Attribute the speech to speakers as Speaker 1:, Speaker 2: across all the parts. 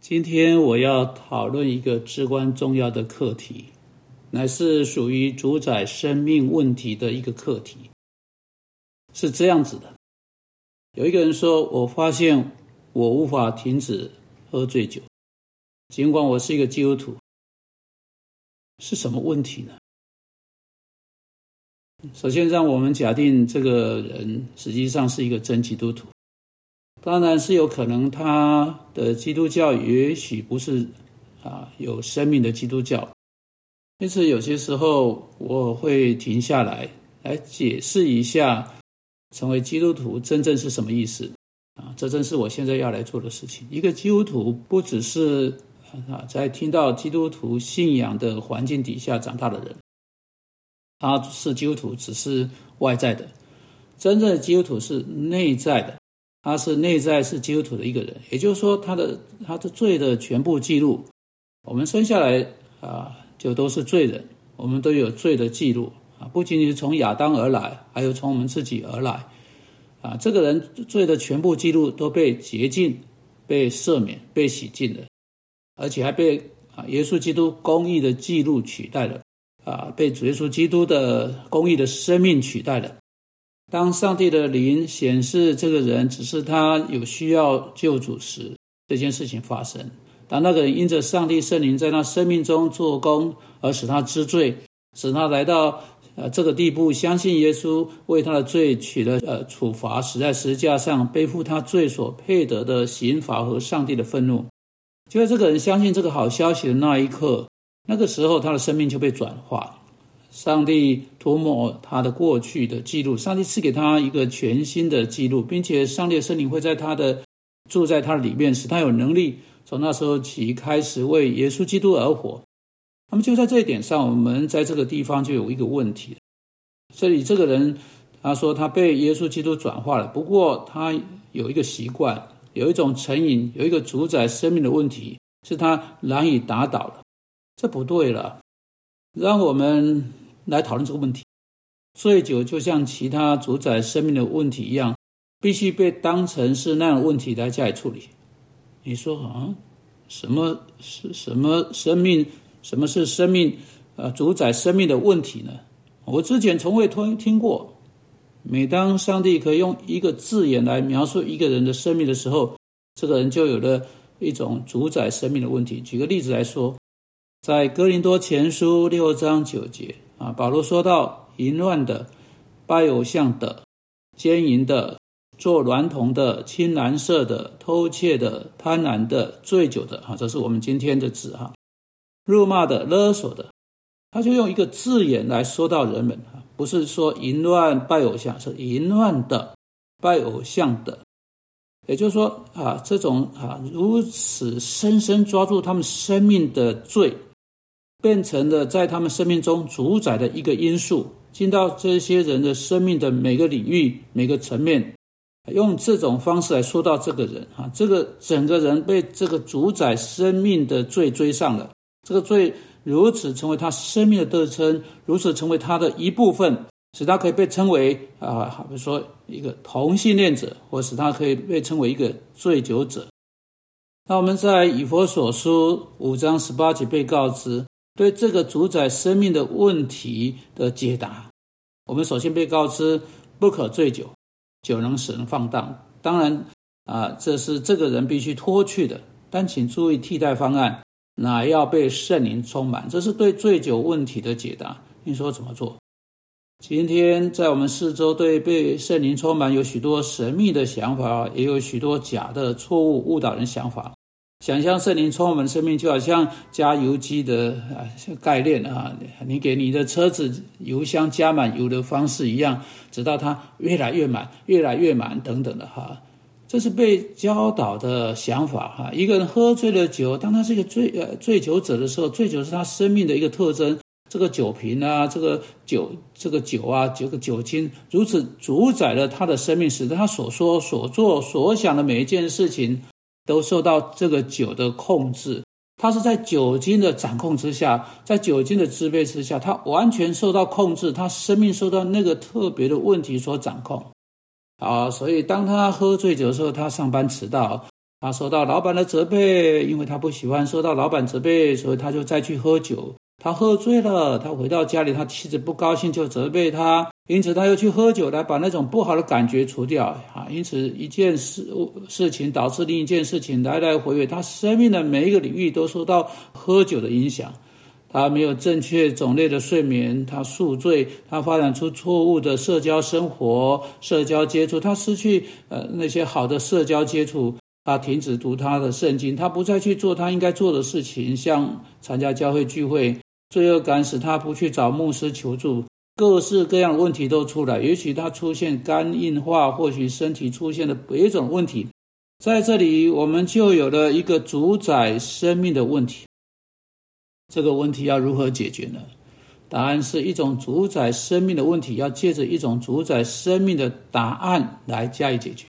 Speaker 1: 今天我要讨论一个至关重要的课题，乃是属于主宰生命问题的一个课题。是这样子的：有一个人说，我发现我无法停止喝醉酒，尽管我是一个基督徒。是什么问题呢？首先，让我们假定这个人实际上是一个真基督徒。当然是有可能，他的基督教也许不是啊有生命的基督教。因此，有些时候我会停下来，来解释一下成为基督徒真正是什么意思啊！这正是我现在要来做的事情。一个基督徒不只是啊在听到基督徒信仰的环境底下长大的人，他是基督徒只是外在的，真正的基督徒是内在的。他是内在是基督徒的一个人，也就是说，他的他的罪的全部记录，我们生下来啊就都是罪人，我们都有罪的记录啊，不仅仅是从亚当而来，还有从我们自己而来啊。这个人罪的全部记录都被洁净、被赦免、被洗净了，而且还被啊耶稣基督公义的记录取代了啊，被主耶稣基督的公义的生命取代了。当上帝的灵显示这个人只是他有需要救主时，这件事情发生。当那个人因着上帝圣灵在他生命中做工，而使他知罪，使他来到呃这个地步，相信耶稣为他的罪取了呃处罚，死在十字架上背负他罪所配得的刑罚和上帝的愤怒。就在这个人相信这个好消息的那一刻，那个时候他的生命就被转化。上帝涂抹他的过去的记录，上帝赐给他一个全新的记录，并且上帝的圣灵会在他的住在他的里面，使他有能力从那时候起开始为耶稣基督而活。那么就在这一点上，我们在这个地方就有一个问题。这里这个人他说他被耶稣基督转化了，不过他有一个习惯，有一种成瘾，有一个主宰生命的问题，是他难以打倒的。这不对了，让我们。来讨论这个问题，醉酒就像其他主宰生命的问题一样，必须被当成是那样的问题来加以处理。你说啊，什么是什么生命？什么是生命？呃，主宰生命的问题呢？我之前从未听听过。每当上帝可以用一个字眼来描述一个人的生命的时候，这个人就有了一种主宰生命的问题。举个例子来说，在哥林多前书六章九节。啊，保罗说到淫乱的、拜偶像的、奸淫的、做娈童的、青蓝色的、偷窃的、贪婪的、醉酒的，哈，这是我们今天的字哈。辱骂的、勒索的，他就用一个字眼来说到人们啊，不是说淫乱拜偶像，是淫乱的、拜偶像的，也就是说啊，这种啊如此深深抓住他们生命的罪。变成了在他们生命中主宰的一个因素，进到这些人的生命的每个领域、每个层面，用这种方式来说到这个人啊，这个整个人被这个主宰生命的罪追上了，这个罪如此成为他生命的特征，如此成为他的一部分，使他可以被称为啊，比如说一个同性恋者，或使他可以被称为一个醉酒者。那我们在以佛所书五章十八节被告知。对这个主宰生命的问题的解答，我们首先被告知不可醉酒，酒能使人放荡。当然啊，这是这个人必须脱去的。但请注意替代方案，乃要被圣灵充满。这是对醉酒问题的解答。你说怎么做？今天在我们四周，对被圣灵充满有许多神秘的想法，也有许多假的、错误、误导人想法。想象圣灵充满我们生命，就好像加油机的啊概念啊，你给你的车子油箱加满油的方式一样，直到它越来越满、越来越满等等的哈。这是被教导的想法哈。一个人喝醉了酒，当他是一个醉呃醉酒者的时候，醉酒是他生命的一个特征。这个酒瓶啊，这个酒这个酒啊，这个酒精如此主宰了他的生命，使得他所说、所做、所想的每一件事情。都受到这个酒的控制，他是在酒精的掌控之下，在酒精的支配之下，他完全受到控制，他生命受到那个特别的问题所掌控。啊，所以当他喝醉酒的时候，他上班迟到，他受到老板的责备，因为他不喜欢受到老板责备，所以他就再去喝酒。他喝醉了，他回到家里，他妻子不高兴，就责备他，因此他又去喝酒来把那种不好的感觉除掉啊。因此一件事事情导致另一件事情，来来回回，他生命的每一个领域都受到喝酒的影响。他没有正确种类的睡眠，他宿醉，他发展出错误的社交生活、社交接触，他失去呃那些好的社交接触。他停止读他的圣经，他不再去做他应该做的事情，像参加教会聚会。罪恶感使他不去找牧师求助，各式各样的问题都出来。也许他出现肝硬化，或许身体出现了别种问题。在这里，我们就有了一个主宰生命的问题。这个问题要如何解决呢？答案是一种主宰生命的问题，要借着一种主宰生命的答案来加以解决。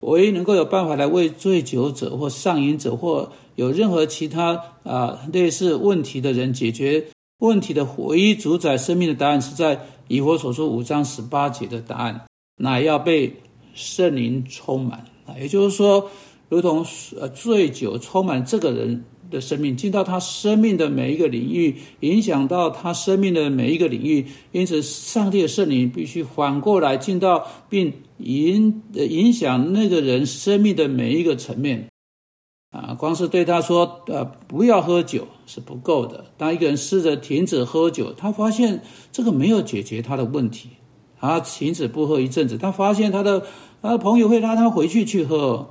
Speaker 1: 唯一能够有办法来为醉酒者或上瘾者或有任何其他啊类似问题的人解决问题的唯一主宰生命的答案，是在以佛所说五章十八节的答案，乃要被圣灵充满啊，也就是说，如同呃醉酒充满这个人。的生命进到他生命的每一个领域，影响到他生命的每一个领域。因此，上帝的圣灵必须反过来进到并影影响那个人生命的每一个层面。啊，光是对他说“呃，不要喝酒”是不够的。当一个人试着停止喝酒，他发现这个没有解决他的问题。他停止不喝一阵子，他发现他的他的朋友会拉他回去去喝。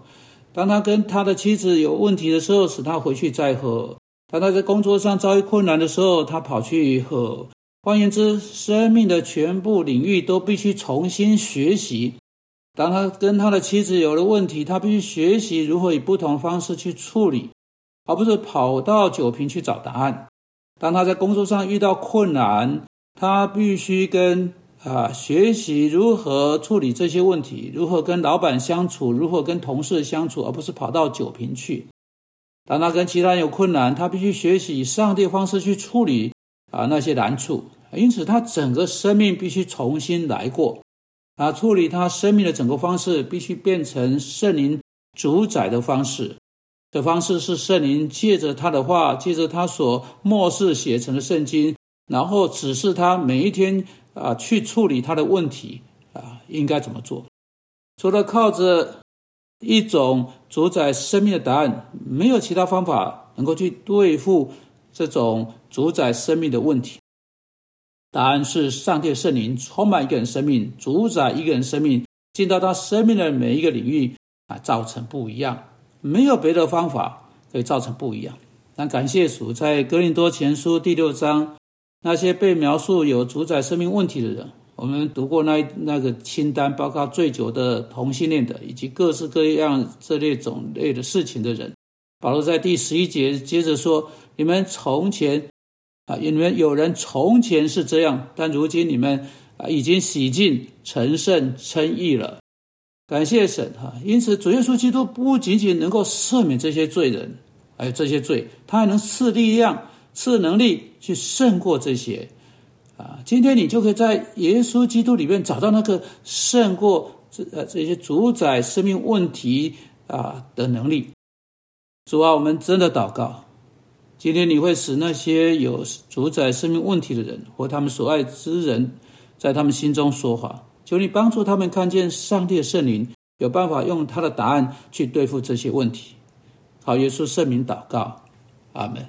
Speaker 1: 当他跟他的妻子有问题的时候，使他回去再喝；当他在工作上遭遇困难的时候，他跑去喝。换言之，生命的全部领域都必须重新学习。当他跟他的妻子有了问题，他必须学习如何以不同方式去处理，而不是跑到酒瓶去找答案。当他在工作上遇到困难，他必须跟。啊，学习如何处理这些问题，如何跟老板相处，如何跟同事相处，而不是跑到酒瓶去。当他跟其他人有困难，他必须学习以上帝方式去处理啊那些难处。因此，他整个生命必须重新来过。啊，处理他生命的整个方式必须变成圣灵主宰的方式。的方式是圣灵借着他的话，借着他所默示写成的圣经，然后指示他每一天。啊，去处理他的问题啊，应该怎么做？除了靠着一种主宰生命的答案，没有其他方法能够去对付这种主宰生命的问题。答案是上帝圣灵充满一个人生命，主宰一个人生命，进到他生命的每一个领域啊，造成不一样。没有别的方法可以造成不一样。但感谢主，在格林多前书第六章。那些被描述有主宰生命问题的人，我们读过那那个清单，包括醉酒的、同性恋的，以及各式各样这类种类的事情的人。保罗在第十一节接着说：“你们从前啊，因为有人从前是这样，但如今你们啊已经洗净、成圣、称义了。感谢神哈！因此，主耶稣基督不仅仅能够赦免这些罪人，还有这些罪，他还能赐力量。”赐能力去胜过这些，啊，今天你就可以在耶稣基督里面找到那个胜过这呃这些主宰生命问题啊的能力。主啊，我们真的祷告，今天你会使那些有主宰生命问题的人或他们所爱之人，在他们心中说话，求你帮助他们看见上帝的圣灵有办法用他的答案去对付这些问题。好，耶稣圣名祷告，阿门。